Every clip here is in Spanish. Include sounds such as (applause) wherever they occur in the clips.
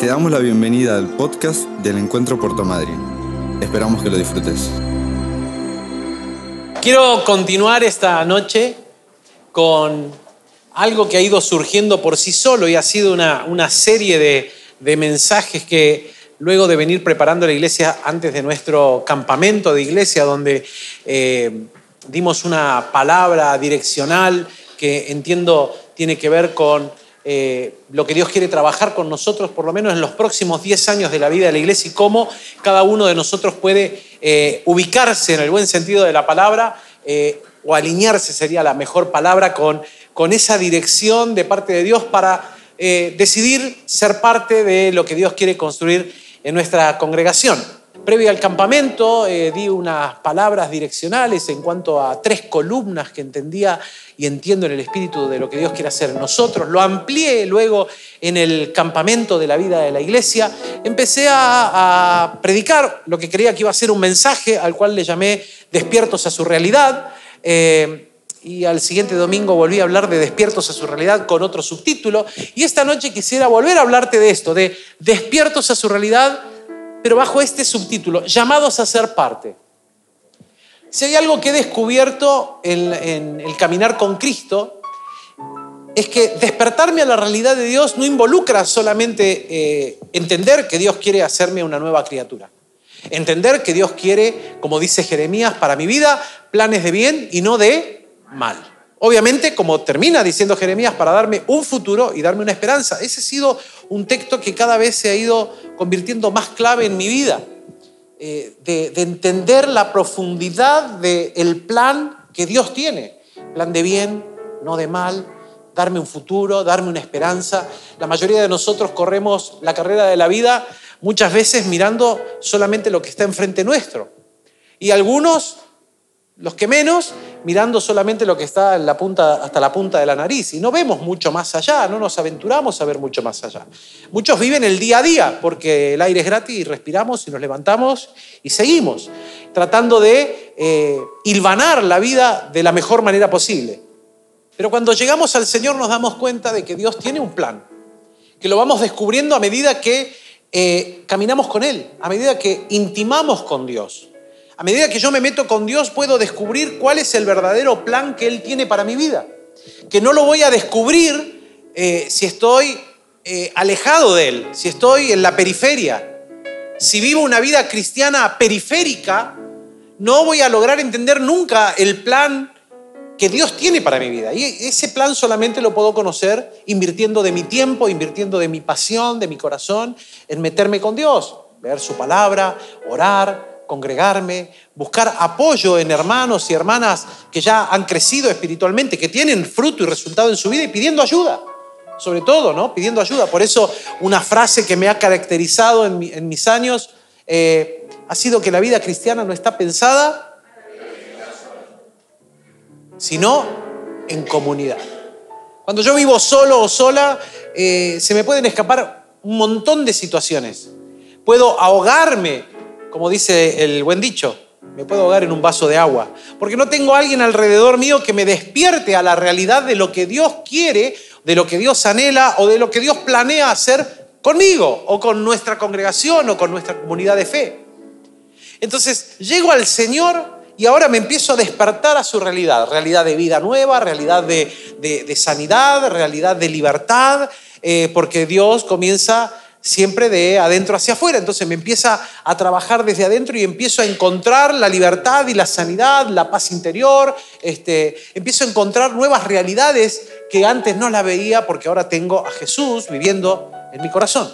Te damos la bienvenida al podcast del Encuentro Puerto Madryn. Esperamos que lo disfrutes. Quiero continuar esta noche con algo que ha ido surgiendo por sí solo y ha sido una, una serie de, de mensajes que luego de venir preparando la iglesia antes de nuestro campamento de iglesia, donde eh, dimos una palabra direccional que entiendo tiene que ver con eh, lo que Dios quiere trabajar con nosotros, por lo menos en los próximos 10 años de la vida de la iglesia y cómo cada uno de nosotros puede eh, ubicarse en el buen sentido de la palabra o alinearse sería la mejor palabra con, con esa dirección de parte de Dios para decidir ser parte de lo que Dios quiere construir en nuestra congregación. Previo al campamento eh, di unas palabras direccionales en cuanto a tres columnas que entendía y entiendo en el espíritu de lo que Dios quiere hacer en nosotros. Lo amplié luego en el campamento de la vida de la iglesia. Empecé a, predicar lo que creía que iba a ser un mensaje al cual le llamé Despiertos a su realidad. Eh, y al siguiente domingo volví a hablar de Despiertos a su realidad con otro subtítulo. Y esta noche quisiera volver a hablarte de esto, de Despiertos a su realidad, pero bajo este subtítulo, llamados a ser parte. Si hay algo que he descubierto en, el caminar con Cristo, es que despertarme a la realidad de Dios no involucra solamente eh, entender que Dios quiere hacerme una nueva criatura. Entender que Dios quiere, como dice Jeremías, para mi vida, planes de bien y no de mal. Obviamente, como termina diciendo Jeremías, para darme un futuro y darme una esperanza. Ese ha sido un texto que cada vez se ha ido convirtiendo más clave en mi vida, eh, de, entender la profundidad del plan que Dios tiene. Plan de bien, no de mal, darme un futuro, darme una esperanza. La mayoría de nosotros corremos la carrera de la vida muchas veces mirando solamente lo que está enfrente nuestro. Y algunos los que menos, mirando solamente lo que está hasta la punta de la nariz. Y no vemos mucho más allá, no nos aventuramos a ver mucho más allá. Muchos viven el día a día, porque el aire es gratis y respiramos y nos levantamos y seguimos, tratando de eh, hilvanar la vida de la mejor manera posible. Pero cuando llegamos al Señor nos damos cuenta de que Dios tiene un plan, que lo vamos descubriendo a medida que eh, caminamos con Él, a medida que intimamos con Dios. A medida que yo me meto con Dios, puedo descubrir cuál es el verdadero plan que Él tiene para mi vida. Que no lo voy a descubrir eh, si estoy eh, alejado de Él, si estoy en la periferia. Si vivo una vida cristiana periférica, no voy a lograr entender nunca el plan que Dios tiene para mi vida. Y ese plan solamente lo puedo conocer invirtiendo de mi tiempo, invirtiendo de mi pasión, de mi corazón, en meterme con Dios, ver su palabra, orar, congregarme, buscar apoyo en hermanos y hermanas que ya han crecido espiritualmente, que tienen fruto y resultado en su vida y pidiendo ayuda, sobre todo, ¿no? Pidiendo ayuda. Por eso una frase que me ha caracterizado en, mis años eh, ha sido que la vida cristiana no está pensada sino en comunidad. Cuando yo vivo solo o sola, eh, se me pueden escapar un montón de situaciones. Puedo ahogarme como dice el buen dicho, me puedo ahogar en un vaso de agua, porque no tengo a alguien alrededor mío que me despierte a la realidad de lo que Dios quiere, de lo que Dios anhela o de lo que Dios planea hacer conmigo o con nuestra congregación o con nuestra comunidad de fe. Entonces llego al Señor y ahora me empiezo a despertar a su realidad, realidad de vida nueva, realidad de, sanidad, realidad de libertad, eh, porque Dios comienza siempre de adentro hacia afuera. Entonces me empieza a trabajar desde adentro y empiezo a encontrar la libertad y la sanidad, la paz interior. Este, empiezo a encontrar nuevas realidades que antes no la veía porque ahora tengo a Jesús viviendo en mi corazón.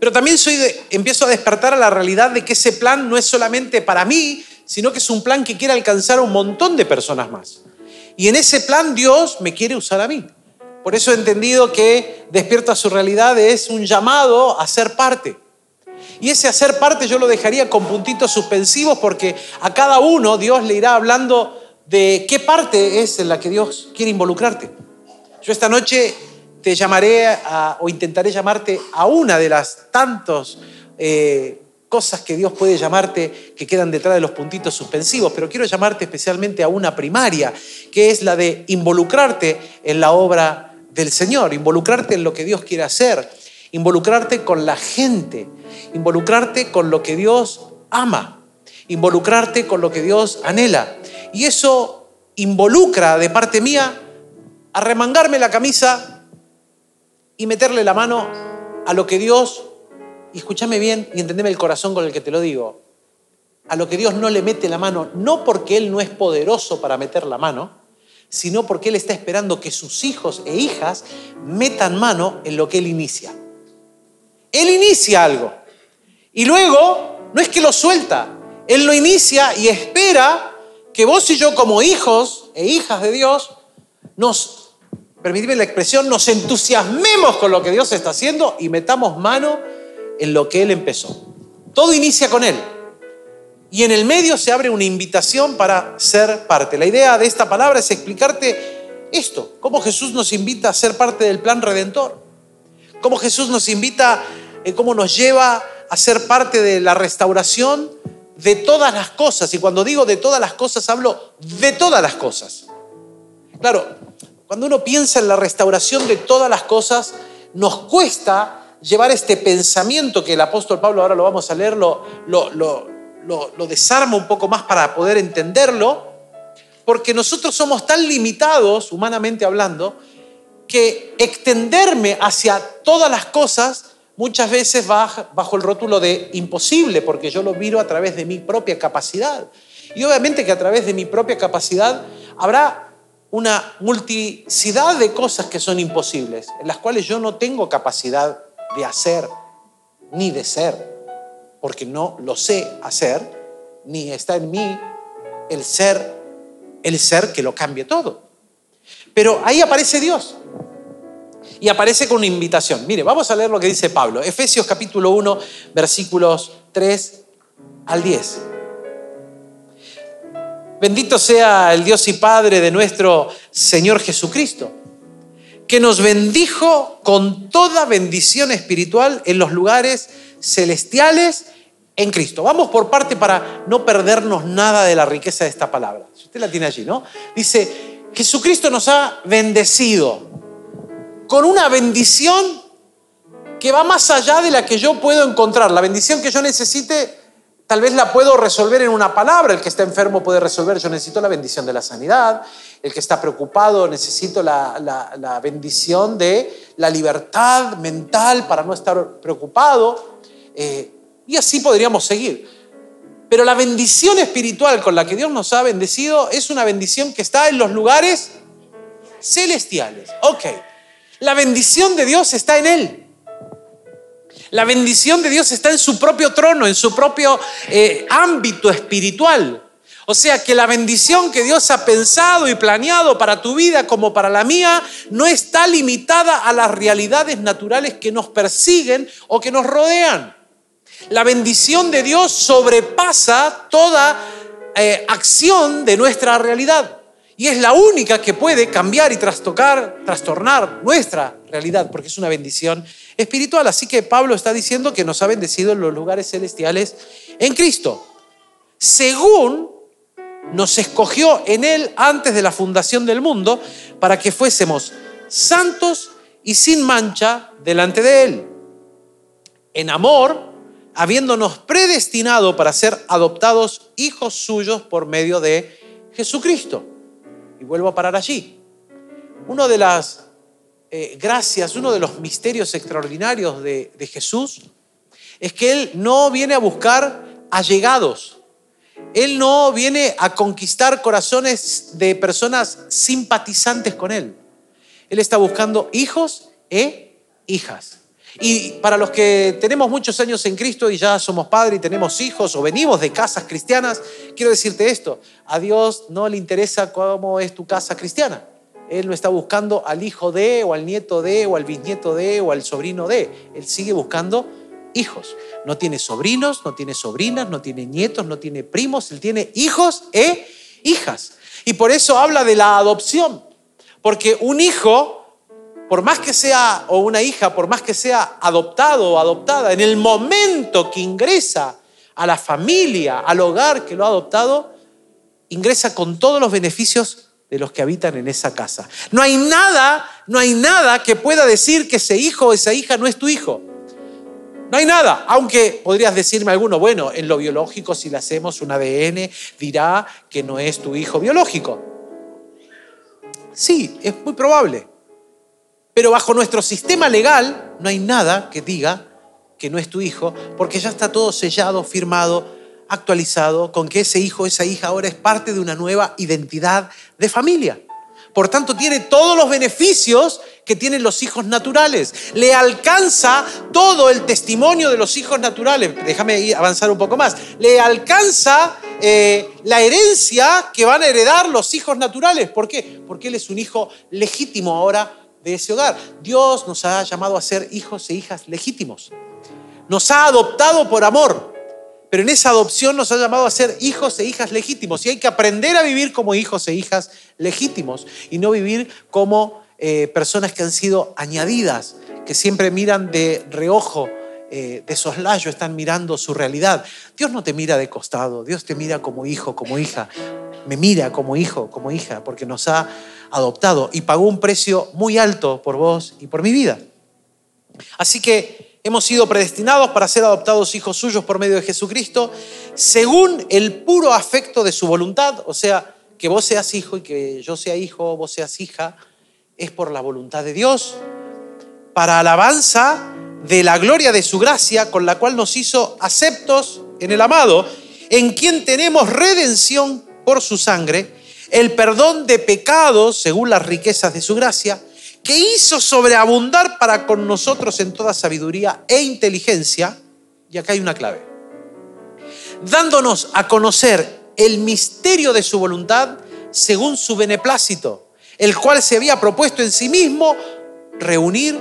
Pero también soy empiezo a despertar a la realidad de que ese plan no es solamente para mí, sino que es un plan que quiere alcanzar a un montón de personas más. Y en ese plan Dios me quiere usar a mí. Por eso he entendido que Despierta su realidad es un llamado a ser parte. Y ese hacer parte yo lo dejaría con puntitos suspensivos porque a cada uno Dios le irá hablando de qué parte es en la que Dios quiere involucrarte. Yo esta noche te llamaré o intentaré llamarte a una de las tantas eh, cosas que Dios puede llamarte que quedan detrás de los puntitos suspensivos, pero quiero llamarte especialmente a una primaria, que es la de involucrarte en la obra del Señor, involucrarte en lo que Dios quiere hacer. involucrarte con la gente, involucrarte con lo que Dios ama, involucrarte con lo que Dios anhela. Y eso involucra de parte mía arremangarme la camisa y meterle la mano a lo que Dios, escúchame bien y entendeme el corazón con el que te lo digo, a lo que Dios no le mete la mano, no porque Él no es poderoso para meter la mano, sino porque Él está esperando que sus hijos e hijas metan mano en lo que Él inicia. Él inicia algo. Y luego, no es que lo suelta, Él lo inicia y espera que vos y yo como hijos e hijas de Dios nos permitidme la expresión, nos entusiasmemos con lo que Dios está haciendo y metamos mano en lo que Él empezó. Todo inicia con Él. Y en el medio se abre una invitación para ser parte. La idea de esta palabra es explicarte esto, cómo Jesús nos invita a ser parte del plan redentor, cómo Jesús nos invita, eh, cómo nos lleva a ser parte de la restauración de todas las cosas. Y cuando digo de todas las cosas, hablo de todas las cosas. Claro, cuando uno piensa en la restauración de todas las cosas, nos cuesta llevar este pensamiento que el apóstol Pablo, ahora lo vamos a leer, lo, desarma un poco más para poder entenderlo, porque nosotros somos tan limitados, humanamente hablando, que extenderme hacia todas las cosas muchas veces va bajo el rótulo de imposible, porque yo lo miro a través de mi propia capacidad. Y obviamente que a través de mi propia capacidad habrá una multicidad de cosas que son imposibles, en las cuales yo no tengo capacidad de hacer ni de ser, porque no lo sé hacer, ni está en mí el ser, el ser que lo cambie todo. Pero ahí aparece Dios. Y aparece con una invitación. Mire, vamos a leer lo que dice Pablo. Efesios capítulo 1, versículos 3 al 10. Bendito sea el Dios y Padre de nuestro Señor Jesucristo, que nos bendijo con toda bendición espiritual en los lugares celestiales en Cristo. Vamos por parte para no perdernos nada de la riqueza de esta palabra. Usted la tiene allí, ¿no? Dice, Jesucristo nos ha bendecido con una bendición que va más allá de la que yo puedo encontrar. La bendición que yo necesite Tal vez la puedo resolver en una palabra. El que está enfermo puede resolver, yo necesito la bendición de la sanidad. El que está preocupado, necesito la, bendición de la libertad mental para no estar preocupado. Eh, y así podríamos seguir. Pero la bendición espiritual con la que Dios nos ha bendecido es una bendición que está en los lugares celestiales. Ok, la bendición de Dios está en Él. La bendición de Dios está en su propio trono, en su propio eh, ámbito espiritual. O sea que la bendición que Dios ha pensado y planeado para tu vida como para la mía no está limitada a las realidades naturales que nos persiguen o que nos rodean. La bendición de Dios sobrepasa toda eh, acción de nuestra realidad. Y es la única que puede cambiar y trastocar, trastornar nuestra realidad, porque es una bendición espiritual. Así que Pablo está diciendo que nos ha bendecido en los lugares celestiales en Cristo, según nos escogió en Él antes de la fundación del mundo, para que fuésemos santos y sin mancha delante de Él. En amor, habiéndonos predestinado para ser adoptados hijos suyos por medio de Jesucristo y vuelvo a parar allí. Una de las eh, gracias, uno de los misterios extraordinarios de, de Jesús es que Él no viene a buscar allegados. Él no viene a conquistar corazones de personas simpatizantes con Él. Él está buscando hijos e hijas. Y para los que tenemos muchos años en Cristo y ya somos padres y tenemos hijos o venimos de casas cristianas, quiero decirte esto, a Dios no le interesa cómo es tu casa cristiana. Él no está buscando al hijo de, o al nieto de, o al bisnieto de, o al sobrino de. Él sigue buscando hijos. No tiene sobrinos, no tiene sobrinas, no tiene nietos, no tiene primos, él tiene hijos e hijas. Y por eso habla de la adopción. Porque un hijo por más que sea, o una hija, por más que sea adoptado o adoptada, en el momento que ingresa a la familia, al hogar que lo ha adoptado, ingresa con todos los beneficios de los que habitan en esa casa. No hay nada, no hay nada que pueda decir que ese hijo o esa hija no es tu hijo. No hay nada, aunque podrías decirme alguno, bueno, en lo biológico si le hacemos un ADN dirá que no es tu hijo biológico. Sí, es muy probable. Pero bajo nuestro sistema legal no hay nada que diga que no es tu hijo, porque ya está todo sellado, firmado, actualizado, con que ese hijo, esa hija ahora es parte de una nueva identidad de familia. Por tanto, tiene todos los beneficios que tienen los hijos naturales. Le alcanza todo el testimonio de los hijos naturales. Déjame avanzar un poco más. Le alcanza eh, la herencia que van a heredar los hijos naturales. ¿Por qué? Porque él es un hijo legítimo ahora de ese hogar. Dios nos ha llamado a ser hijos e hijas legítimos. Nos ha adoptado por amor, pero en esa adopción nos ha llamado a ser hijos e hijas legítimos. Y hay que aprender a vivir como hijos e hijas legítimos y no vivir como eh, personas que han sido añadidas, que siempre miran de reojo, eh, de soslayo, están mirando su realidad. Dios no te mira de costado, Dios te mira como hijo, como hija. Me mira como hijo, como hija, porque nos ha adoptado y pagó un precio muy alto por vos y por mi vida. Así que hemos sido predestinados para ser adoptados hijos suyos por medio de Jesucristo, según el puro afecto de su voluntad, o sea, que vos seas hijo y que yo sea hijo, vos seas hija, es por la voluntad de Dios, para alabanza de la gloria de su gracia, con la cual nos hizo aceptos en el amado, en quien tenemos redención por su sangre, el perdón de pecados según las riquezas de su gracia, que hizo sobreabundar para con nosotros en toda sabiduría e inteligencia, y acá hay una clave, dándonos a conocer el misterio de su voluntad según su beneplácito, el cual se había propuesto en sí mismo reunir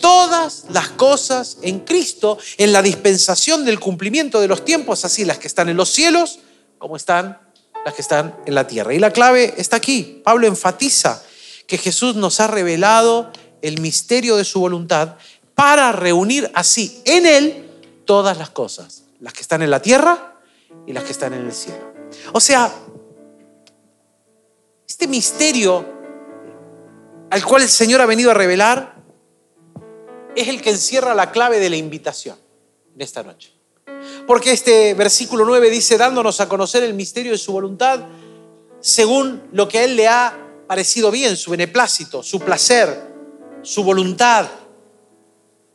todas las cosas en Cristo, en la dispensación del cumplimiento de los tiempos, así las que están en los cielos como están las que están en la tierra. Y la clave está aquí. Pablo enfatiza que Jesús nos ha revelado el misterio de su voluntad para reunir así en Él todas las cosas, las que están en la tierra y las que están en el cielo. O sea, este misterio al cual el Señor ha venido a revelar es el que encierra la clave de la invitación de esta noche. Porque este versículo 9 dice, dándonos a conocer el misterio de su voluntad, según lo que a Él le ha parecido bien, su beneplácito, su placer, su voluntad,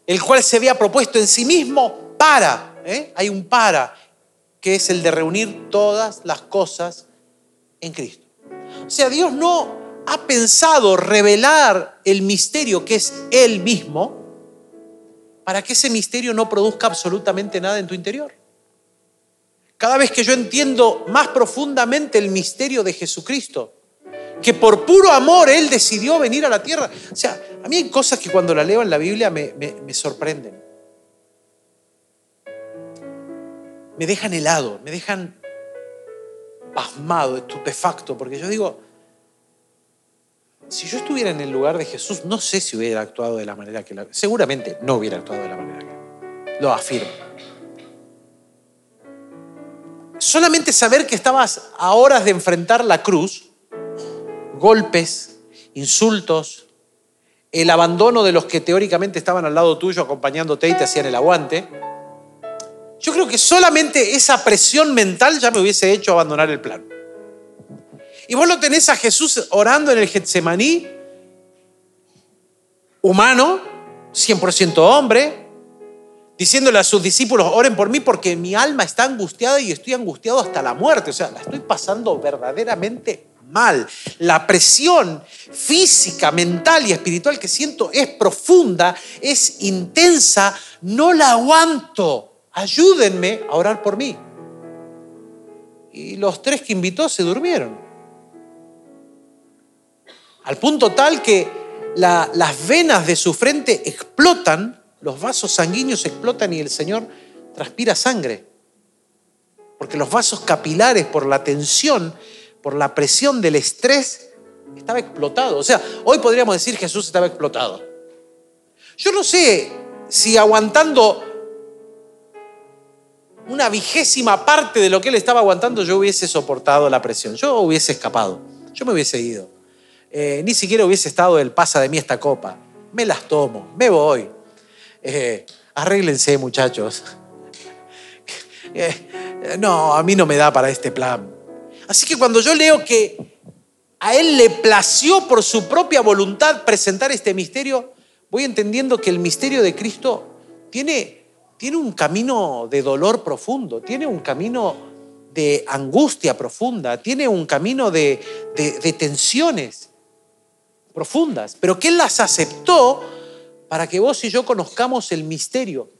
el cual se había propuesto en sí mismo para, ¿eh? hay un para, que es el de reunir todas las cosas en Cristo. O sea, Dios no ha pensado revelar el misterio que es Él mismo para que ese misterio no produzca absolutamente nada en tu interior. Cada vez que yo entiendo más profundamente el misterio de Jesucristo, que por puro amor Él decidió venir a la tierra. O sea, a mí hay cosas que cuando la leo en la Biblia me, me sorprenden. Me dejan helado, me dejan pasmado, estupefacto, porque yo digo, si yo estuviera en el lugar de Jesús, no sé si hubiera actuado de la manera que... La, seguramente no hubiera actuado de la manera que... Lo afirmo solamente saber que estabas a horas de enfrentar la cruz, golpes, insultos, el abandono de los que teóricamente estaban al lado tuyo acompañándote y te hacían el aguante, yo creo que solamente esa presión mental ya me hubiese hecho abandonar el plan. Y vos lo tenés a Jesús orando en el Getsemaní, humano, 100% hombre, diciéndole a sus discípulos, oren por mí porque mi alma está angustiada y estoy angustiado hasta la muerte. O sea, la estoy pasando verdaderamente mal. La presión física, mental y espiritual que siento es profunda, es intensa, no la aguanto. Ayúdenme a orar por mí. Y los tres que invitó se durmieron. Al punto tal que las venas de su frente explotan los vasos sanguíneos explotan y el Señor transpira sangre. Porque los vasos capilares, por la tensión, por la presión del estrés, estaba explotado. O sea, hoy podríamos decir Jesús estaba explotado. Yo no sé si aguantando una vigésima parte de lo que él estaba aguantando, yo hubiese soportado la presión. Yo hubiese escapado. Yo me hubiese ido. Eh, ni siquiera hubiese estado el pasa de mí esta copa. Me las tomo, me voy. Eh, arréglense muchachos. (laughs) Eh, no, a mí no me da para este plan. Así que cuando yo leo que a Él le plació por su propia voluntad presentar este misterio, voy entendiendo que el misterio de Cristo tiene, tiene un camino de dolor profundo, tiene un camino de angustia profunda, tiene un camino de, de tensiones profundas, pero que Él las aceptó para que vos y yo conozcamos el misterio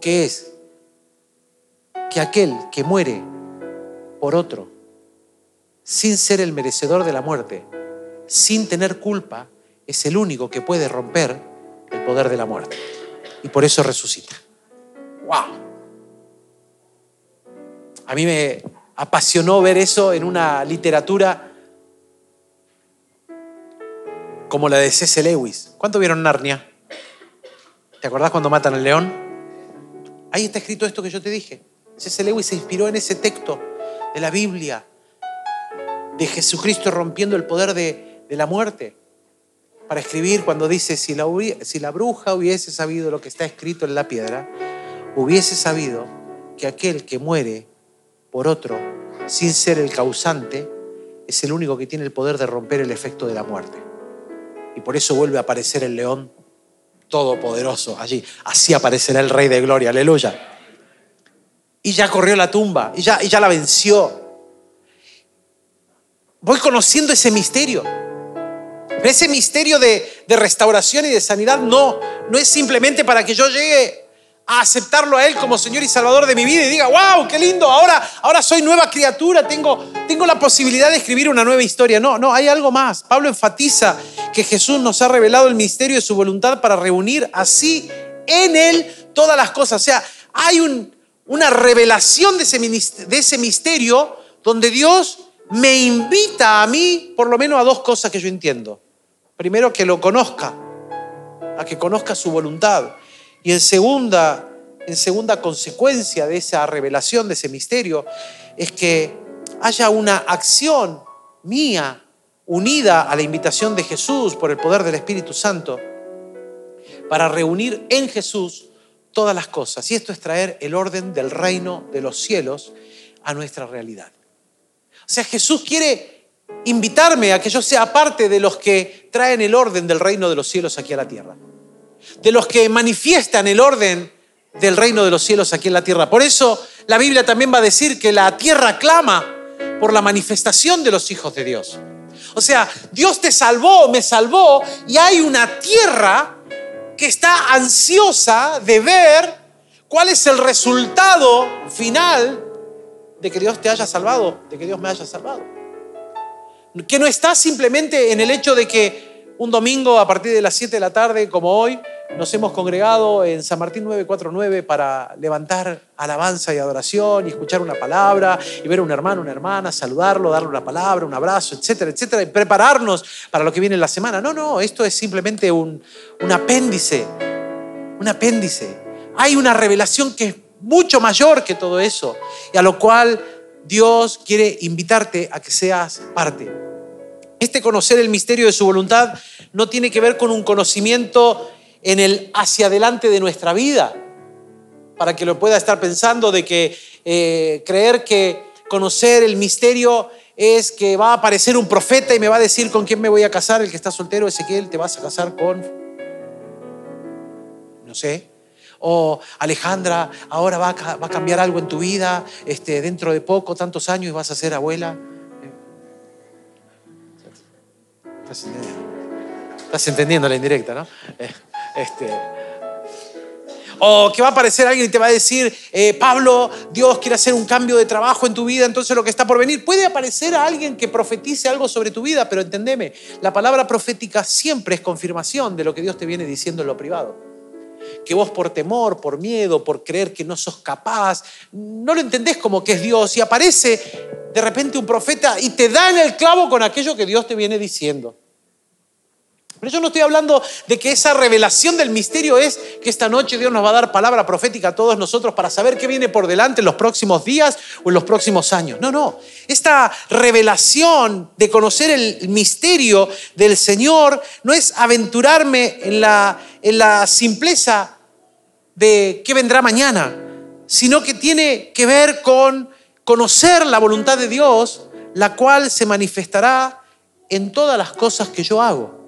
que es que aquel que muere por otro, sin ser el merecedor de la muerte, sin tener culpa, es el único que puede romper el poder de la muerte. Y por eso resucita. ¡Wow! A mí me apasionó ver eso en una literatura como la de C.S. Lewis. ¿Cuánto vieron Narnia? ¿Te acordás cuando matan al león? Ahí está escrito esto que yo te dije. C.S. Lewis se inspiró en ese texto de la Biblia, de Jesucristo rompiendo el poder de, la muerte, para escribir cuando dice, si la, si la bruja hubiese sabido lo que está escrito en la piedra, hubiese sabido que aquel que muere por otro, sin ser el causante, es el único que tiene el poder de romper el efecto de la muerte. Y por eso vuelve a aparecer el león todopoderoso allí. Así aparecerá el Rey de Gloria, aleluya y ya corrió la tumba y ya, y ya la venció. Voy conociendo ese misterio. ese misterio de, de, restauración y de sanidad no, no es simplemente para que yo llegue a aceptarlo a Él como Señor y Salvador de mi vida y diga, wow, qué lindo, ahora, ahora soy nueva criatura, tengo, tengo la posibilidad de escribir una nueva historia. No, no, hay algo más. Pablo enfatiza que Jesús nos ha revelado el misterio de su voluntad para reunir así en Él todas las cosas. O sea, hay un, una revelación de ese, misterio donde Dios me invita a mí, por lo menos a dos cosas que yo entiendo. Primero, que lo conozca, a que conozca su voluntad. Y en segunda, en segunda consecuencia de esa revelación, de ese misterio, es que haya una acción mía unida a la invitación de Jesús por el poder del Espíritu Santo para reunir en Jesús todas las cosas. Y esto es traer el orden del reino de los cielos a nuestra realidad. O sea, Jesús quiere invitarme a que yo sea parte de los que traen el orden del reino de los cielos aquí a la tierra. De los que manifiestan el orden del reino de los cielos aquí en la tierra. Por eso la Biblia también va a decir que la tierra clama por la manifestación de los hijos de Dios. O sea, Dios te salvó, me salvó y hay una tierra que está ansiosa de ver cuál es el resultado final de que Dios te haya salvado, de que Dios me haya salvado. Que no está simplemente en el hecho de que un domingo a partir de las 7 de la tarde, como hoy, nos hemos congregado en San Martín 949 para levantar alabanza y adoración y escuchar una palabra y ver a un hermano, una hermana, saludarlo, darle una palabra, un abrazo, etcétera, etcétera, y prepararnos para lo que viene en la semana. No, no, esto es simplemente un, un apéndice, un apéndice. Hay una revelación que es mucho mayor que todo eso y a lo cual Dios quiere invitarte a que seas parte. Este conocer el misterio de su voluntad no tiene que ver con un conocimiento en el hacia adelante de nuestra vida, para que lo pueda estar pensando de que eh, creer que conocer el misterio es que va a aparecer un profeta y me va a decir con quién me voy a casar, el que está soltero, Ezequiel, te vas a casar con, no sé, o Alejandra, ahora va a, va a cambiar algo en tu vida, este, dentro de poco, tantos años, y vas a ser abuela. Estás entendiendo la indirecta, ¿no? Eh, este, o que va a aparecer alguien y te va a decir, eh, Pablo, Dios quiere hacer un cambio de trabajo en tu vida, entonces lo que está por venir. Puede aparecer alguien que profetice algo sobre tu vida, pero entendeme, la palabra profética siempre es confirmación de lo que Dios te viene diciendo en lo privado. Que vos por temor, por miedo, por creer que no sos capaz, no lo entendés como que es Dios y aparece de repente un profeta y te da en el clavo con aquello que Dios te viene diciendo. Pero yo no estoy hablando de que esa revelación del misterio es que esta noche Dios nos va a dar palabra profética a todos nosotros para saber qué viene por delante en los próximos días o en los próximos años. No, no. Esta revelación de conocer el misterio del Señor no es aventurarme en la, en la simpleza de qué vendrá mañana, sino que tiene que ver con conocer la voluntad de Dios, la cual se manifestará en todas las cosas que yo hago,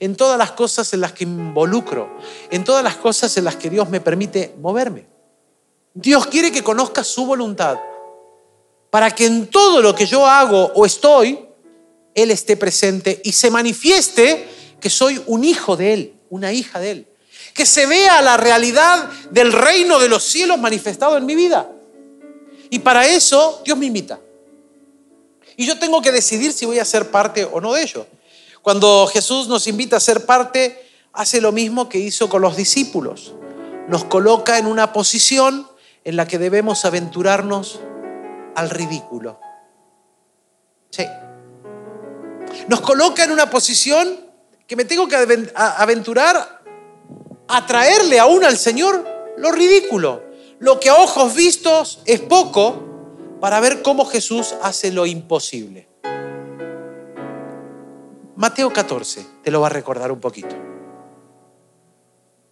en todas las cosas en las que me involucro, en todas las cosas en las que Dios me permite moverme. Dios quiere que conozca su voluntad para que en todo lo que yo hago o estoy, Él esté presente y se manifieste que soy un hijo de Él, una hija de Él. Que se vea la realidad del reino de los cielos manifestado en mi vida. Y para eso Dios me invita. Y yo tengo que decidir si voy a ser parte o no de ello. Cuando Jesús nos invita a ser parte, hace lo mismo que hizo con los discípulos. Nos coloca en una posición en la que debemos aventurarnos al ridículo. Sí. Nos coloca en una posición que me tengo que aventurar a traerle aún al Señor lo ridículo. Lo que a ojos vistos es poco para ver cómo Jesús hace lo imposible. Mateo 14, te lo va a recordar un poquito.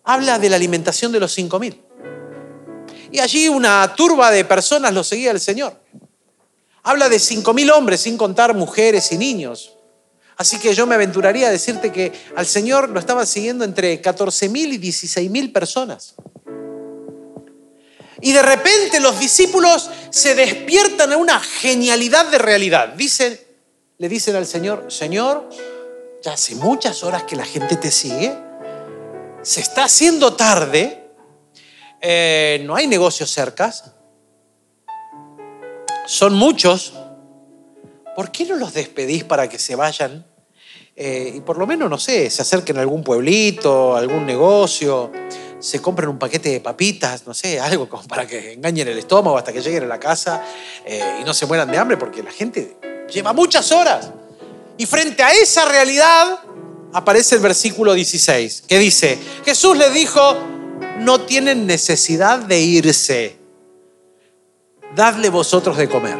Habla de la alimentación de los cinco mil. Y allí una turba de personas lo seguía el Señor. Habla de cinco mil hombres, sin contar mujeres y niños. Así que yo me aventuraría a decirte que al Señor lo estaban siguiendo entre 14 mil y 16 mil personas. Y de repente los discípulos se despiertan a una genialidad de realidad. Dicen, le dicen al Señor, Señor, ya hace muchas horas que la gente te sigue, se está haciendo tarde eh, no hay negocios cercas, son muchos, ¿por qué no los despedís para que se vayan? Eh, y por lo menos, no sé, se acerquen a algún pueblito, algún negocio, se compren un paquete de papitas, no sé, algo como para que engañen el estómago hasta que lleguen a la casa eh, y no se mueran de hambre, porque la gente lleva muchas horas. Y frente a esa realidad aparece el versículo 16, que dice, Jesús le dijo, no tienen necesidad de irse. Dadle vosotros de comer.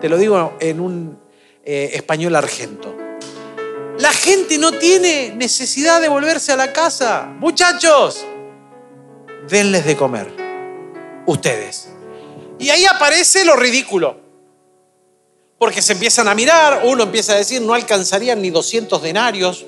Te lo digo en un eh, español argento. La gente no tiene necesidad de volverse a la casa. Muchachos, denles de comer. Ustedes. Y ahí aparece lo ridículo. Porque se empiezan a mirar, uno empieza a decir, no alcanzarían ni 200 denarios.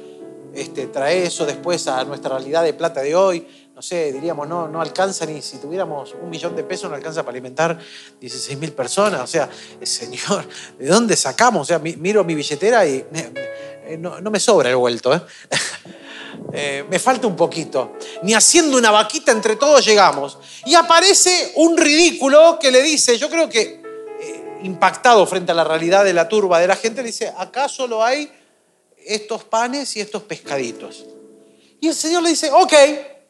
Este, trae eso después a nuestra realidad de plata de hoy no sé, diríamos, no, no alcanza ni si tuviéramos un millón de pesos, no alcanza para alimentar 16 mil personas. O sea, eh, (laughs) Señor, ¿de dónde sacamos? O sea, miro mi billetera y eh, no, me sobra el vuelto. (laughs) ¿eh? me falta un poquito. Ni haciendo una vaquita entre todos llegamos. Y aparece un ridículo que le dice, yo creo que impactado frente a la realidad de la turba de la gente, le dice, acá solo hay estos panes y estos pescaditos. Y el Señor le dice, ok,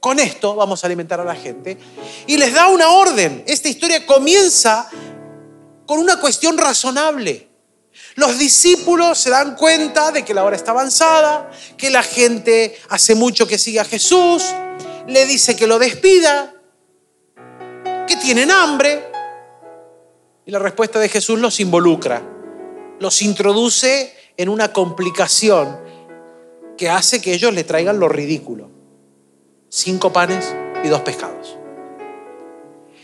con esto vamos a alimentar a la gente. Y les da una orden. Esta historia comienza con una cuestión razonable. Los discípulos se dan cuenta de que la hora está avanzada, que la gente hace mucho que sigue a Jesús, le dice que lo despida, que tienen hambre. Y la respuesta de Jesús los involucra, los introduce en una complicación que hace que ellos le traigan lo ridículo cinco panes y dos pescados.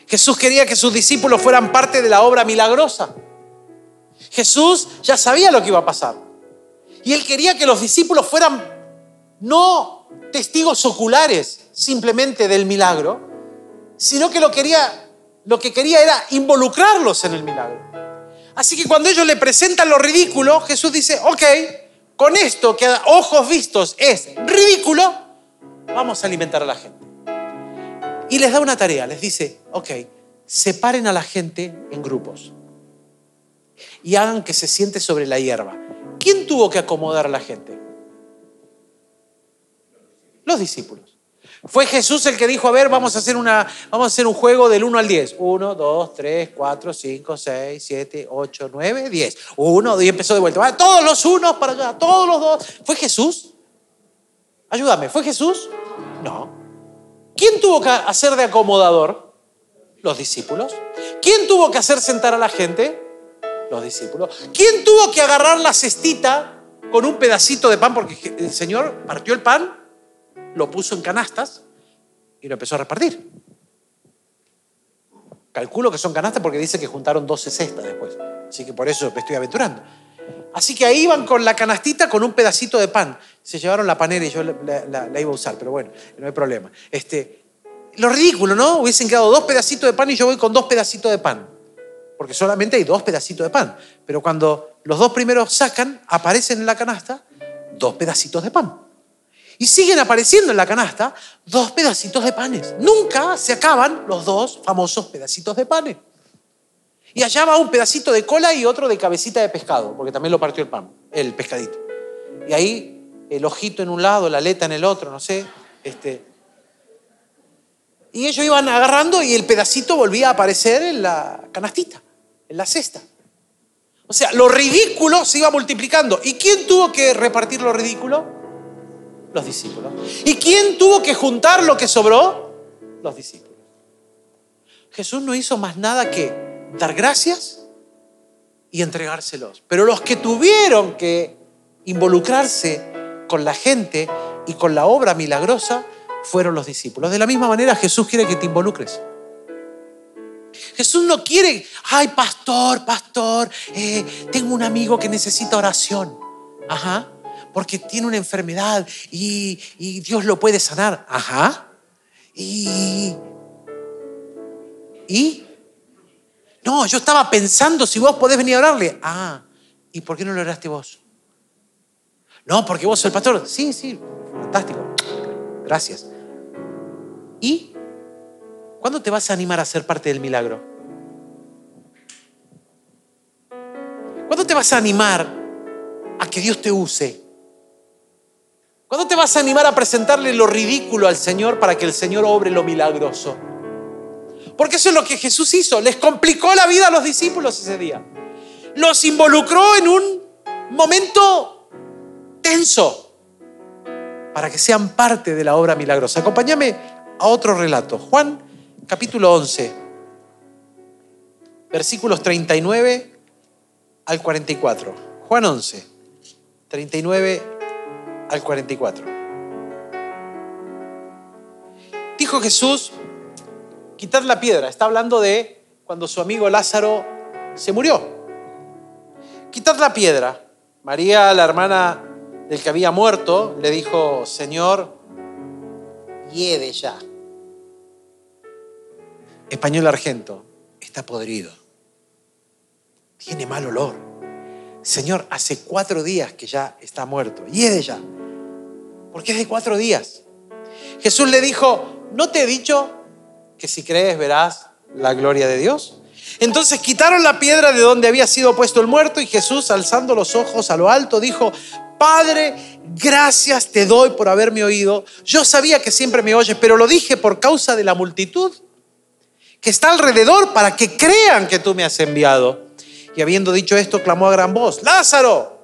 Jesús quería que sus discípulos fueran parte de la obra milagrosa. Jesús ya sabía lo que iba a pasar. Y él quería que los discípulos fueran no testigos oculares simplemente del milagro, sino que lo, quería, lo que quería era involucrarlos en el milagro. Así que cuando ellos le presentan lo ridículo, Jesús dice, ok, con esto que a ojos vistos es ridículo, vamos a alimentar a la gente. Y les da una tarea, les dice, ok, separen a la gente en grupos y hagan que se siente sobre la hierba. ¿Quién tuvo que acomodar a la gente? Los discípulos. Fue Jesús el que dijo, a ver, vamos a hacer, una, vamos a hacer un juego del 1 al 10. 1, 2, 3, 4, 5, 6, 7, 8, 9, 10. 1, y empezó de vuelta. todos los unos para allá, todos los dos. ¿Fue Jesús? Ayúdame, ¿fue Jesús? No. ¿Quién tuvo que hacer de acomodador? Los discípulos. ¿Quién tuvo que hacer sentar a la gente? Los discípulos. ¿Quién tuvo que agarrar la cestita con un pedacito de pan? Porque el Señor partió el pan, lo puso en canastas y lo empezó a repartir. Calculo que son canastas porque dice que juntaron 12 cestas después. Así que por eso me estoy aventurando. Así que ahí iban con la canastita con un pedacito de pan. Se llevaron la panera y yo la, iba a usar, pero bueno, no hay problema. Este, lo ridículo, ¿no? Hubiesen quedado dos pedacitos de pan y yo voy con dos pedacitos de pan. Porque solamente hay dos pedacitos de pan. Pero cuando los dos primeros sacan, aparecen en la canasta dos pedacitos de pan. Y siguen apareciendo en la canasta dos pedacitos de panes. Nunca se acaban los dos famosos pedacitos de panes. Y allá va un pedacito de cola y otro de cabecita de pescado, porque también lo partió el pan, el pescadito. Y ahí el ojito en un lado, la aleta en el otro, no sé. Este. Y ellos iban agarrando y el pedacito volvía a aparecer en la canastita, en la cesta. O sea, lo ridículo se iba multiplicando. ¿Y quién tuvo que repartir lo ridículo? Los discípulos. ¿Y quién tuvo que juntar lo que sobró? Los discípulos. Jesús no hizo más nada que dar gracias y entregárselos. Pero los que tuvieron que involucrarse con la gente y con la obra milagrosa fueron los discípulos. De la misma manera Jesús quiere que te involucres. Jesús no quiere, ay, pastor, pastor, eh, tengo un amigo que necesita oración. Ajá, porque tiene una enfermedad y, Dios lo puede sanar. Ajá. Y, y no, yo estaba pensando si vos podés venir a orarle. Ah, ¿y por qué no lo oraste vos? No, porque vos sos el pastor. Sí, sí, fantástico. Gracias. ¿Y cuándo te vas a animar a ser parte del milagro? ¿Cuándo te vas a animar a que Dios te use? ¿Cuándo te vas a animar a presentarle lo ridículo al Señor para que el Señor obre lo milagroso? Porque eso es lo que Jesús hizo. Les complicó la vida a los discípulos ese día. Los involucró en un momento tenso para que sean parte de la obra milagrosa. Acompáñame a otro relato. Juan capítulo 11, versículos 39 al 44. Juan 11, 39 al 44. Dijo Jesús, Quitar la piedra. Está hablando de cuando su amigo Lázaro se murió. Quitad la piedra. María, la hermana del que había muerto, le dijo, Señor, hiede ya. Español argento, está podrido. Tiene mal olor. Señor, hace cuatro días que ya está muerto. Hiede ya. Porque es de cuatro días. Jesús le dijo, ¿no te he dicho que si crees verás la gloria de Dios. Entonces quitaron la piedra de donde había sido puesto el muerto y Jesús, alzando los ojos a lo alto, dijo, Padre, gracias te doy por haberme oído. Yo sabía que siempre me oyes, pero lo dije por causa de la multitud que está alrededor para que crean que tú me has enviado. Y habiendo dicho esto, clamó a gran voz, Lázaro,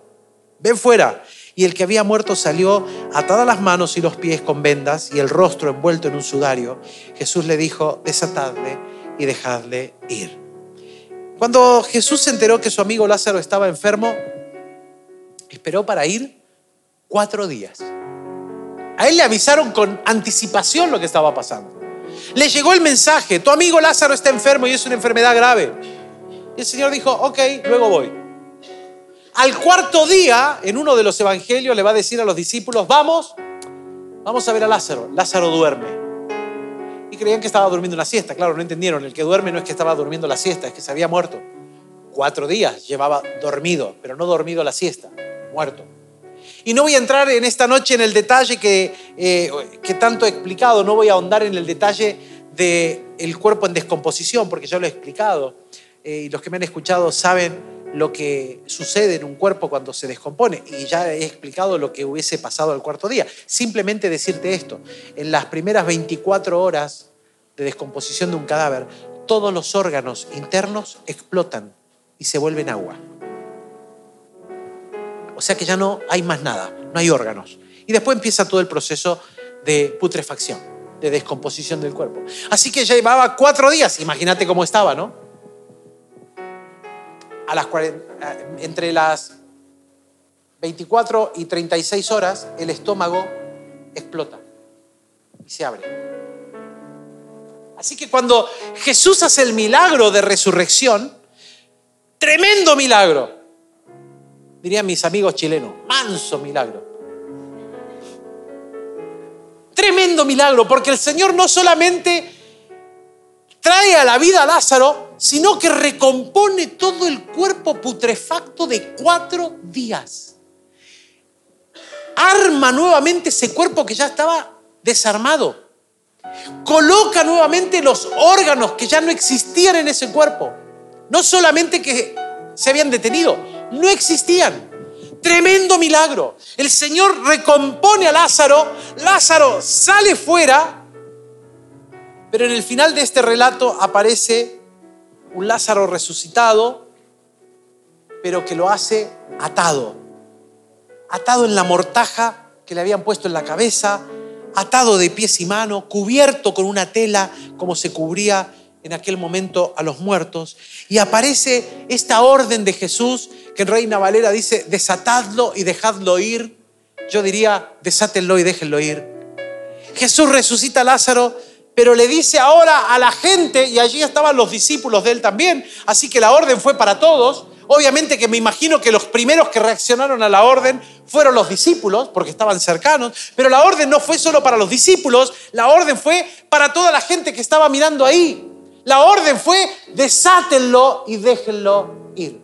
ven fuera. Y el que había muerto salió atadas las manos y los pies con vendas y el rostro envuelto en un sudario. Jesús le dijo, desatadle y dejadle ir. Cuando Jesús se enteró que su amigo Lázaro estaba enfermo, esperó para ir cuatro días. A él le avisaron con anticipación lo que estaba pasando. Le llegó el mensaje, tu amigo Lázaro está enfermo y es una enfermedad grave. Y el Señor dijo, ok, luego voy. Al cuarto día, en uno de los evangelios, le va a decir a los discípulos, vamos, vamos a ver a Lázaro. Lázaro duerme. Y creían que estaba durmiendo una siesta. Claro, no entendieron. El que duerme no es que estaba durmiendo la siesta, es que se había muerto. Cuatro días llevaba dormido, pero no dormido la siesta, muerto. Y no voy a entrar en esta noche en el detalle que, eh, que tanto he explicado, no voy a ahondar en el detalle del el cuerpo en descomposición, porque ya lo he explicado. Eh, y los que me han escuchado saben lo que sucede en un cuerpo cuando se descompone. Y ya he explicado lo que hubiese pasado al cuarto día. Simplemente decirte esto, en las primeras 24 horas de descomposición de un cadáver, todos los órganos internos explotan y se vuelven agua. O sea que ya no hay más nada, no hay órganos. Y después empieza todo el proceso de putrefacción, de descomposición del cuerpo. Así que ya llevaba cuatro días, imagínate cómo estaba, ¿no? Las entre las 24 y 36 horas, el estómago explota y se abre. Así que cuando Jesús hace el milagro de resurrección, tremendo milagro, dirían mis amigos chilenos, manso milagro. Tremendo milagro, porque el Señor no solamente trae a la vida a Lázaro, sino que recompone todo el cuerpo putrefacto de cuatro días. Arma nuevamente ese cuerpo que ya estaba desarmado. Coloca nuevamente los órganos que ya no existían en ese cuerpo. No solamente que se habían detenido, no existían. Tremendo milagro. El Señor recompone a Lázaro, Lázaro sale fuera, pero en el final de este relato aparece un Lázaro resucitado, pero que lo hace atado. Atado en la mortaja que le habían puesto en la cabeza, atado de pies y manos, cubierto con una tela como se cubría en aquel momento a los muertos. Y aparece esta orden de Jesús que en Reina Valera dice, desatadlo y dejadlo ir. Yo diría, desátenlo y déjenlo ir. Jesús resucita a Lázaro, pero le dice ahora a la gente, y allí estaban los discípulos de él también, así que la orden fue para todos. Obviamente que me imagino que los primeros que reaccionaron a la orden fueron los discípulos, porque estaban cercanos, pero la orden no fue solo para los discípulos, la orden fue para toda la gente que estaba mirando ahí. La orden fue, desátenlo y déjenlo ir.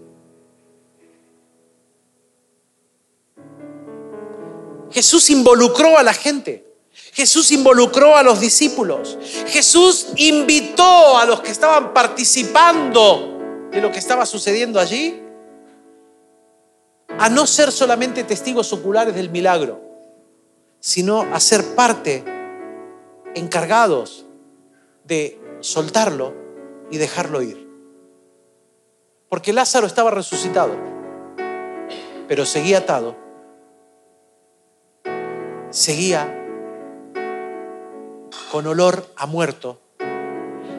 Jesús involucró a la gente. Jesús involucró a los discípulos. Jesús invitó a los que estaban participando de lo que estaba sucediendo allí a no ser solamente testigos oculares del milagro, sino a ser parte, encargados de soltarlo y dejarlo ir. Porque Lázaro estaba resucitado, pero seguía atado, seguía con olor a muerto,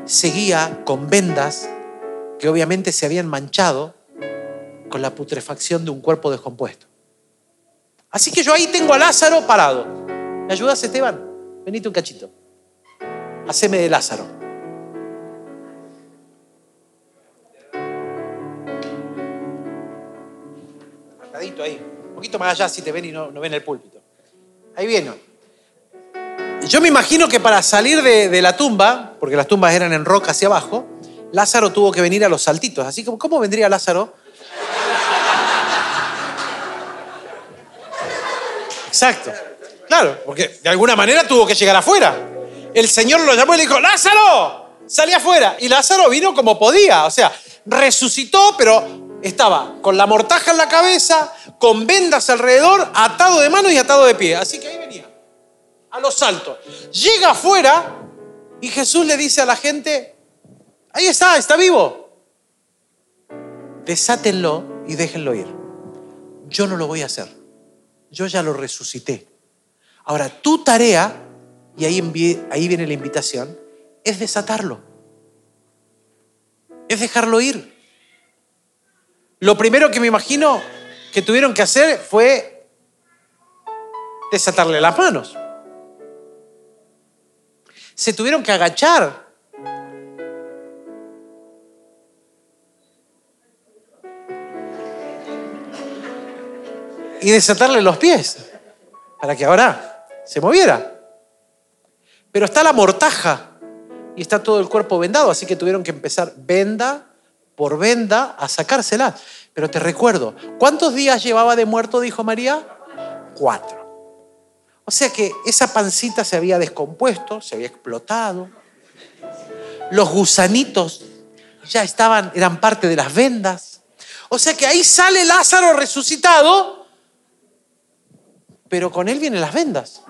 seguía con vendas que obviamente se habían manchado con la putrefacción de un cuerpo descompuesto. Así que yo ahí tengo a Lázaro parado. ¿Me ayudas, Esteban? Venite un cachito. Haceme de Lázaro. ahí, un poquito más allá si te ven y no, ven el púlpito. Ahí viene. Yo me imagino que para salir de, la tumba, porque las tumbas eran en roca hacia abajo, Lázaro tuvo que venir a los saltitos. Así como, ¿cómo vendría Lázaro? Exacto. Claro, porque de alguna manera tuvo que llegar afuera. El Señor lo llamó y le dijo, Lázaro, salí afuera. Y Lázaro vino como podía. O sea, resucitó, pero estaba con la mortaja en la cabeza, con vendas alrededor, atado de mano y atado de pie. Así que ahí venía, a los saltos. Llega afuera y Jesús le dice a la gente, ahí está, está vivo. Desátenlo y déjenlo ir. Yo no lo voy a hacer. Yo ya lo resucité. Ahora, tu tarea, y ahí, ahí viene la invitación, es desatarlo. Es dejarlo ir. Lo primero que me imagino que tuvieron que hacer fue desatarle las manos. Se tuvieron que agachar. Y desatarle los pies para que ahora se moviera. Pero está la mortaja y está todo el cuerpo vendado, así que tuvieron que empezar venda por venda a sacársela. Pero te recuerdo, ¿cuántos días llevaba de muerto, dijo María? Cuatro. O sea que esa pancita se había descompuesto, se había explotado. Los gusanitos ya estaban, eran parte de las vendas. O sea que ahí sale Lázaro resucitado, pero con él vienen las vendas.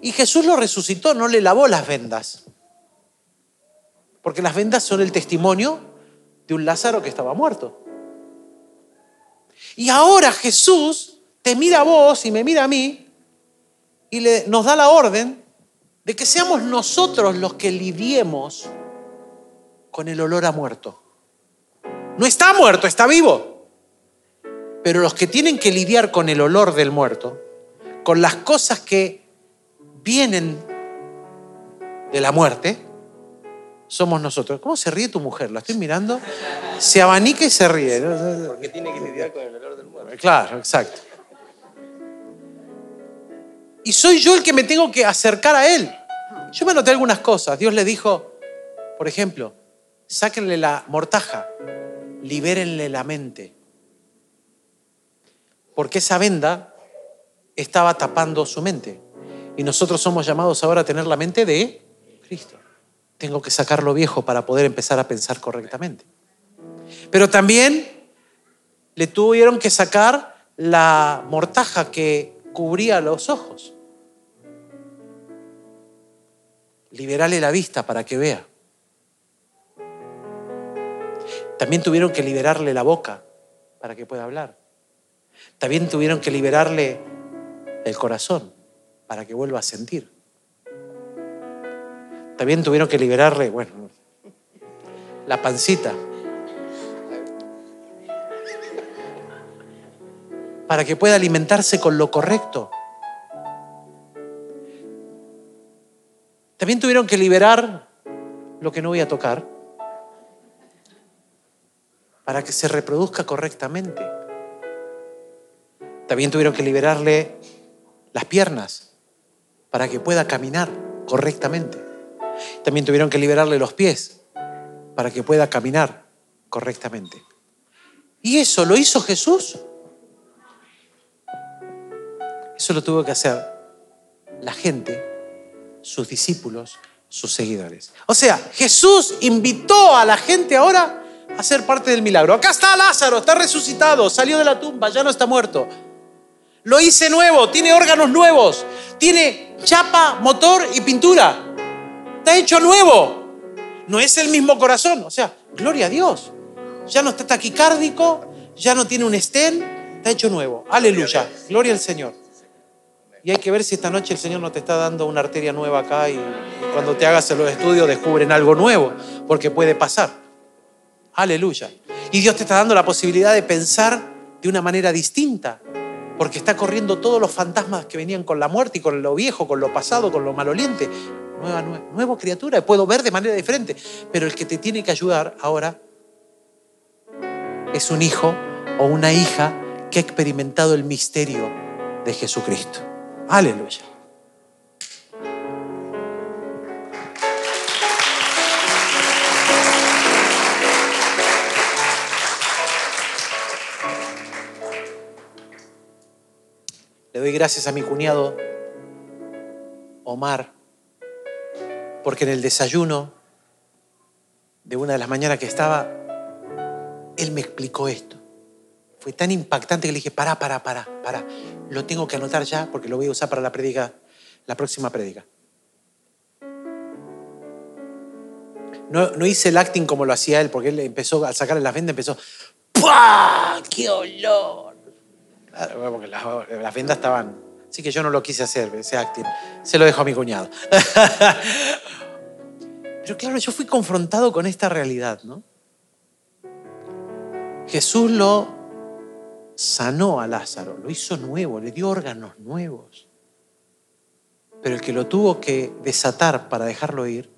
Y Jesús lo resucitó, no le lavó las vendas. Porque las vendas son el testimonio de un Lázaro que estaba muerto. Y ahora Jesús te mira a vos y me mira a mí y le, nos da la orden de que seamos nosotros los que lidiemos con el olor a muerto. No está muerto, está vivo. Pero los que tienen que lidiar con el olor del muerto, con las cosas que vienen de la muerte somos nosotros. ¿Cómo se ríe tu mujer? La estoy mirando. Se abanica y se ríe. Porque tiene que lidiar con el olor del muerto. Claro, exacto. Y soy yo el que me tengo que acercar a Él. Yo me anoté algunas cosas. Dios le dijo, por ejemplo, sáquenle la mortaja, libérenle la mente. Porque esa venda estaba tapando su mente. Y nosotros somos llamados ahora a tener la mente de Cristo. Tengo que sacar lo viejo para poder empezar a pensar correctamente. Pero también le tuvieron que sacar la mortaja que cubría los ojos. Liberarle la vista para que vea. También tuvieron que liberarle la boca para que pueda hablar. También tuvieron que liberarle el corazón para que vuelva a sentir. También tuvieron que liberarle, bueno, la pancita para que pueda alimentarse con lo correcto. También tuvieron que liberar lo que no voy a tocar para que se reproduzca correctamente. También tuvieron que liberarle las piernas para que pueda caminar correctamente. También tuvieron que liberarle los pies para que pueda caminar correctamente. ¿Y eso lo hizo Jesús? Eso lo tuvo que hacer la gente, sus discípulos, sus seguidores. O sea, Jesús invitó a la gente ahora a ser parte del milagro. Acá está Lázaro, está resucitado, salió de la tumba, ya no está muerto. Lo hice nuevo, tiene órganos nuevos, tiene chapa, motor y pintura. Está hecho nuevo. No es el mismo corazón. O sea, gloria a Dios. Ya no está taquicárdico, ya no tiene un estén, está hecho nuevo. Aleluya. Gloria al Señor. Y hay que ver si esta noche el Señor no te está dando una arteria nueva acá y, cuando te hagas los estudios descubren algo nuevo, porque puede pasar. Aleluya. Y Dios te está dando la posibilidad de pensar de una manera distinta, porque está corriendo todos los fantasmas que venían con la muerte y con lo viejo, con lo pasado, con lo maloliente. Nueva, nueva, nueva criatura, puedo ver de manera diferente, pero el que te tiene que ayudar ahora es un hijo o una hija que ha experimentado el misterio de Jesucristo. Aleluya. Le doy gracias a mi cuñado Omar, porque en el desayuno de una de las mañanas que estaba, él me explicó esto. Fue tan impactante que le dije, para, para, para, para. Lo tengo que anotar ya porque lo voy a usar para la predica, la próxima predica. No, no hice el acting como lo hacía él, porque él empezó, al sacarle las vendas, empezó, ¡Pah! ¡Qué olor! Claro, porque las, las vendas estaban. Así que yo no lo quise hacer, ese acting. Se lo dejo a mi cuñado. (laughs) Pero claro, yo fui confrontado con esta realidad, ¿no? Jesús lo sanó a Lázaro, lo hizo nuevo, le dio órganos nuevos. Pero el que lo tuvo que desatar para dejarlo ir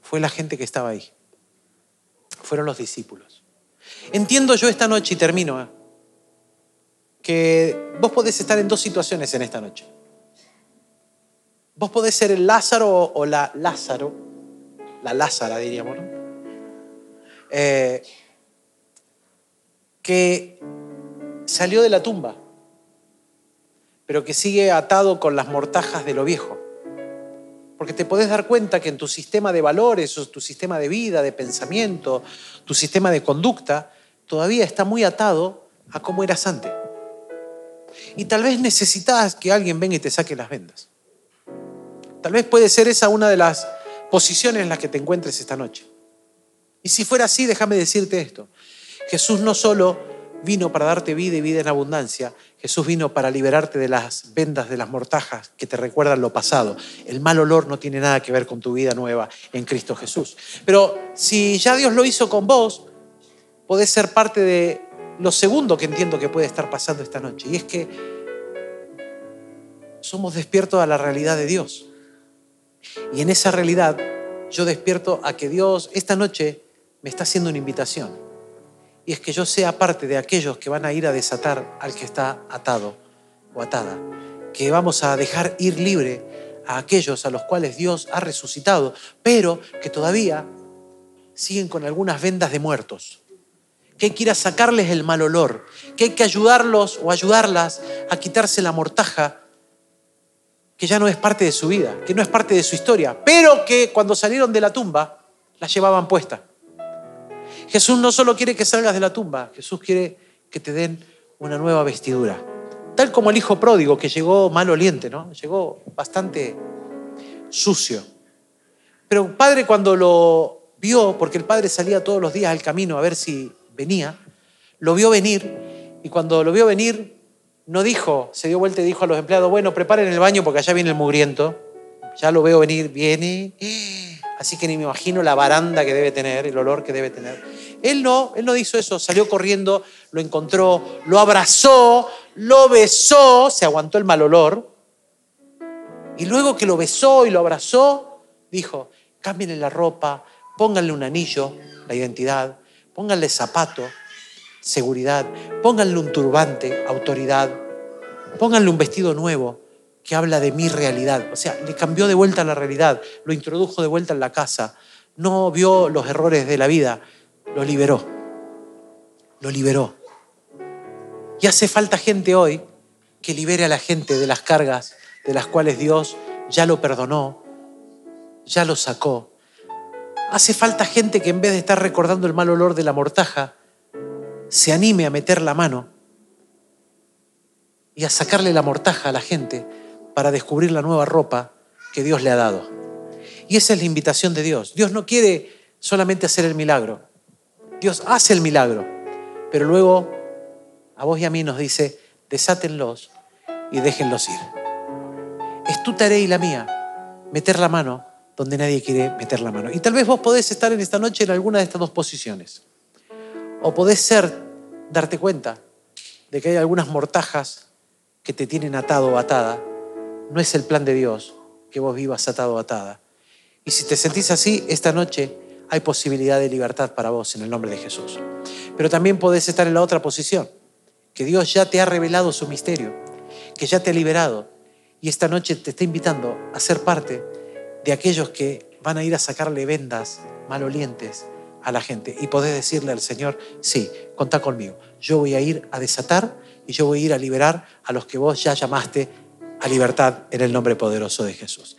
fue la gente que estaba ahí. Fueron los discípulos. Entiendo yo esta noche, y termino, ¿eh? que vos podés estar en dos situaciones en esta noche. Vos podés ser el Lázaro o la Lázaro, la Lázara diríamos, ¿no? Eh, que salió de la tumba, pero que sigue atado con las mortajas de lo viejo. Porque te podés dar cuenta que en tu sistema de valores, o tu sistema de vida, de pensamiento, tu sistema de conducta, todavía está muy atado a cómo eras antes. Y tal vez necesitas que alguien venga y te saque las vendas. Tal vez puede ser esa una de las posiciones en las que te encuentres esta noche. Y si fuera así, déjame decirte esto. Jesús no solo vino para darte vida y vida en abundancia, Jesús vino para liberarte de las vendas, de las mortajas que te recuerdan lo pasado. El mal olor no tiene nada que ver con tu vida nueva en Cristo Jesús. Pero si ya Dios lo hizo con vos, podés ser parte de lo segundo que entiendo que puede estar pasando esta noche. Y es que somos despiertos a la realidad de Dios. Y en esa realidad yo despierto a que Dios esta noche me está haciendo una invitación. Y es que yo sea parte de aquellos que van a ir a desatar al que está atado o atada. Que vamos a dejar ir libre a aquellos a los cuales Dios ha resucitado, pero que todavía siguen con algunas vendas de muertos. Que hay que ir a sacarles el mal olor. Que hay que ayudarlos o ayudarlas a quitarse la mortaja que ya no es parte de su vida, que no es parte de su historia, pero que cuando salieron de la tumba la llevaban puesta. Jesús no solo quiere que salgas de la tumba, Jesús quiere que te den una nueva vestidura. Tal como el hijo pródigo que llegó maloliente, ¿no? Llegó bastante sucio. Pero el padre cuando lo vio, porque el padre salía todos los días al camino a ver si venía, lo vio venir y cuando lo vio venir no dijo, se dio vuelta y dijo a los empleados, bueno, preparen el baño porque allá viene el mugriento, ya lo veo venir, viene, así que ni me imagino la baranda que debe tener, el olor que debe tener. Él no, él no hizo eso, salió corriendo, lo encontró, lo abrazó, lo besó, se aguantó el mal olor, y luego que lo besó y lo abrazó, dijo, cámbienle la ropa, pónganle un anillo, la identidad, pónganle zapato, seguridad, pónganle un turbante, autoridad, pónganle un vestido nuevo que habla de mi realidad. O sea, le cambió de vuelta la realidad, lo introdujo de vuelta en la casa, no vio los errores de la vida, lo liberó, lo liberó. Y hace falta gente hoy que libere a la gente de las cargas de las cuales Dios ya lo perdonó, ya lo sacó. Hace falta gente que en vez de estar recordando el mal olor de la mortaja, se anime a meter la mano y a sacarle la mortaja a la gente para descubrir la nueva ropa que Dios le ha dado. Y esa es la invitación de Dios. Dios no quiere solamente hacer el milagro. Dios hace el milagro, pero luego a vos y a mí nos dice, desátenlos y déjenlos ir. Es tu tarea y la mía meter la mano donde nadie quiere meter la mano. Y tal vez vos podés estar en esta noche en alguna de estas dos posiciones. O podés ser, darte cuenta de que hay algunas mortajas que te tienen atado o atada. No es el plan de Dios que vos vivas atado o atada. Y si te sentís así, esta noche hay posibilidad de libertad para vos en el nombre de Jesús. Pero también podés estar en la otra posición, que Dios ya te ha revelado su misterio, que ya te ha liberado y esta noche te está invitando a ser parte de aquellos que van a ir a sacarle vendas malolientes a la gente y podés decirle al Señor, sí, contá conmigo. Yo voy a ir a desatar y yo voy a ir a liberar a los que vos ya llamaste a libertad en el nombre poderoso de Jesús.